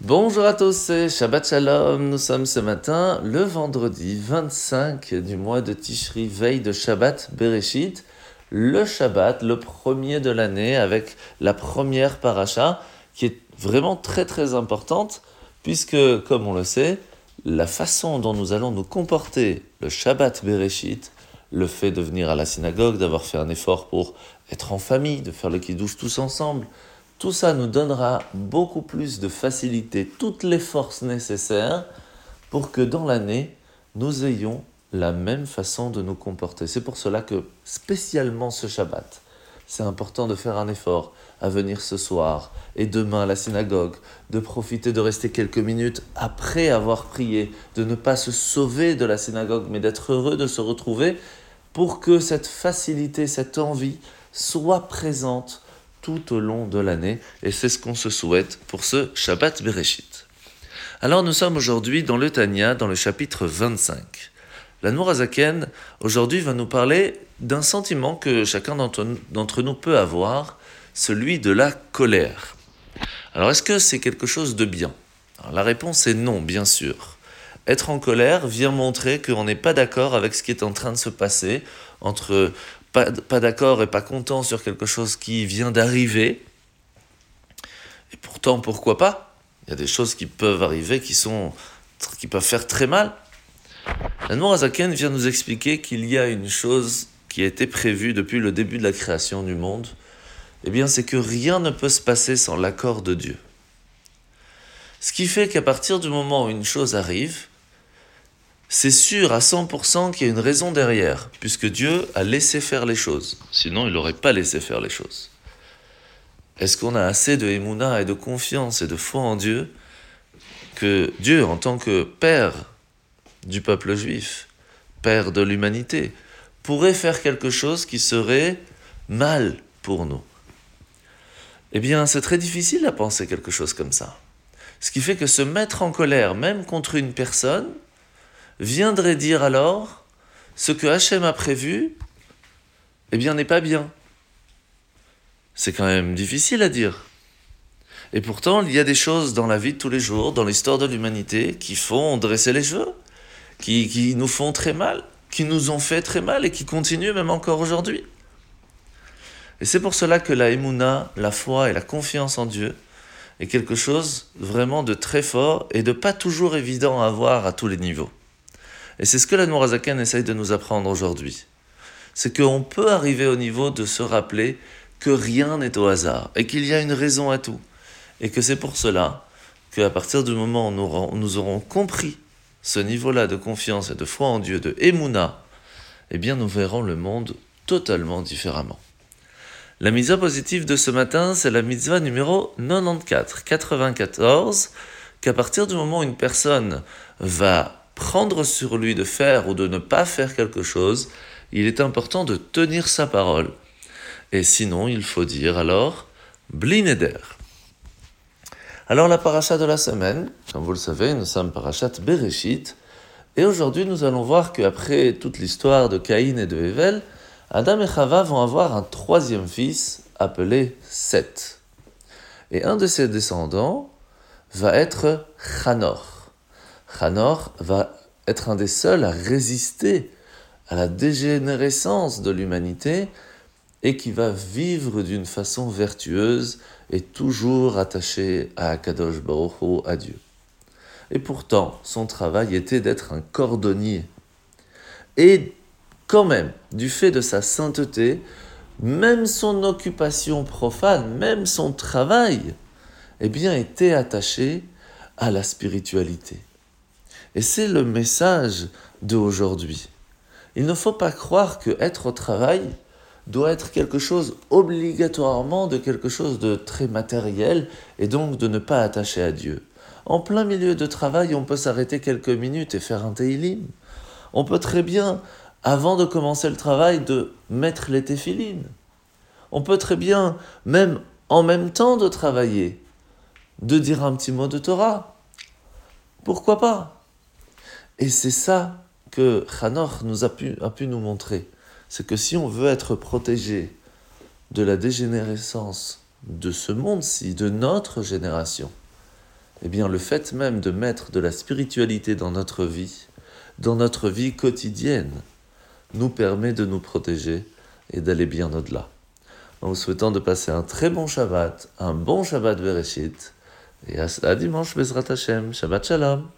Bonjour à tous, c'est Shabbat Shalom. Nous sommes ce matin le vendredi 25 du mois de Tishri, veille de Shabbat Bereshit, le Shabbat, le premier de l'année, avec la première paracha, qui est vraiment très très importante, puisque, comme on le sait, la façon dont nous allons nous comporter le Shabbat Bereshit, le fait de venir à la synagogue, d'avoir fait un effort pour être en famille, de faire le kiddush tous ensemble, tout ça nous donnera beaucoup plus de facilité, toutes les forces nécessaires pour que dans l'année, nous ayons la même façon de nous comporter. C'est pour cela que spécialement ce Shabbat, c'est important de faire un effort à venir ce soir et demain à la synagogue, de profiter de rester quelques minutes après avoir prié, de ne pas se sauver de la synagogue, mais d'être heureux de se retrouver pour que cette facilité, cette envie soit présente tout au long de l'année, et c'est ce qu'on se souhaite pour ce Shabbat Bereshit. Alors nous sommes aujourd'hui dans le Tanya, dans le chapitre 25. La Nourazaken, aujourd'hui, va nous parler d'un sentiment que chacun d'entre nous peut avoir, celui de la colère. Alors est-ce que c'est quelque chose de bien? La réponse est non, bien sûr. Être en colère vient montrer qu'on n'est pas d'accord avec ce qui est en train de se passer entre pas, d'accord et pas content sur quelque chose qui vient d'arriver. Et pourtant, pourquoi pas? Il y a des choses qui peuvent arriver qui, sont, qui peuvent faire très mal. La Nourazaken vient nous expliquer qu'il y a une chose qui a été prévue depuis le début de la création du monde. Eh bien, c'est que rien ne peut se passer sans l'accord de Dieu. Ce qui fait qu'à partir du moment où une chose arrive, c'est sûr à 100% qu'il y a une raison derrière, puisque Dieu a laissé faire les choses. Sinon, il n'aurait pas laissé faire les choses. Est-ce qu'on a assez de émouna et de confiance et de foi en Dieu que Dieu, en tant que Père du peuple juif, Père de l'humanité, pourrait faire quelque chose qui serait mal pour nous? Eh bien, c'est très difficile à penser quelque chose comme ça. Ce qui fait que se mettre en colère, même contre une personne, viendrait dire alors ce que Hachem a prévu, eh bien, n'est pas bien. C'est quand même difficile à dire. Et pourtant, il y a des choses dans la vie de tous les jours, dans l'histoire de l'humanité, qui font dresser les cheveux, qui, qui nous font très mal, qui nous ont fait très mal et qui continuent même encore aujourd'hui. Et c'est pour cela que la émouna, la foi et la confiance en Dieu est quelque chose vraiment de très fort et de pas toujours évident à avoir à tous les niveaux. Et c'est ce que la Nourazaken essaye de nous apprendre aujourd'hui. C'est qu'on peut arriver au niveau de se rappeler que rien n'est au hasard et qu'il y a une raison à tout. Et que c'est pour cela qu'à partir du moment où nous aurons, compris ce niveau-là de confiance et de foi en Dieu, de Emouna, eh bien nous verrons le monde totalement différemment. La mitzvah positive de ce matin, c'est la mitzvah numéro 94, 94, qu'à partir du moment où une personne va prendre sur lui de faire ou de ne pas faire quelque chose, il est important de tenir sa parole. Et sinon, il faut dire alors Blineder. Alors la paracha de la semaine, comme vous le savez, nous sommes parachat Bereshit, et aujourd'hui nous allons voir qu'après toute l'histoire de Caïn et de Hevel, Adam et Chava vont avoir un troisième fils appelé Seth. Et un de ses descendants va être Chanor. Hanor va être un des seuls à résister à la dégénérescence de l'humanité et qui va vivre d'une façon vertueuse et toujours attaché à Akadosh Baruch à Dieu. Et pourtant, son travail était d'être un cordonnier. Et quand même, du fait de sa sainteté, même son occupation profane, même son travail, eh bien, était attaché à la spiritualité. Et c'est le message d'aujourd'hui. Il ne faut pas croire que être au travail doit être quelque chose obligatoirement de quelque chose de très matériel et donc de ne pas attacher à Dieu. En plein milieu de travail, on peut s'arrêter quelques minutes et faire un teilim. On peut très bien, avant de commencer le travail, de mettre les téphilines. On peut très bien, même en même temps de travailler, de dire un petit mot de Torah. Pourquoi pas? Et c'est ça que Hanor nous a pu, a pu nous montrer. C'est que si on veut être protégé de la dégénérescence de ce monde-ci, de notre génération, eh bien le fait même de mettre de la spiritualité dans notre vie, dans notre vie quotidienne, nous permet de nous protéger et d'aller bien au-delà. En vous souhaitant de passer un très bon Shabbat, un bon Shabbat Bereshit, et à, dimanche Bezrat Hashem, Shabbat Shalom.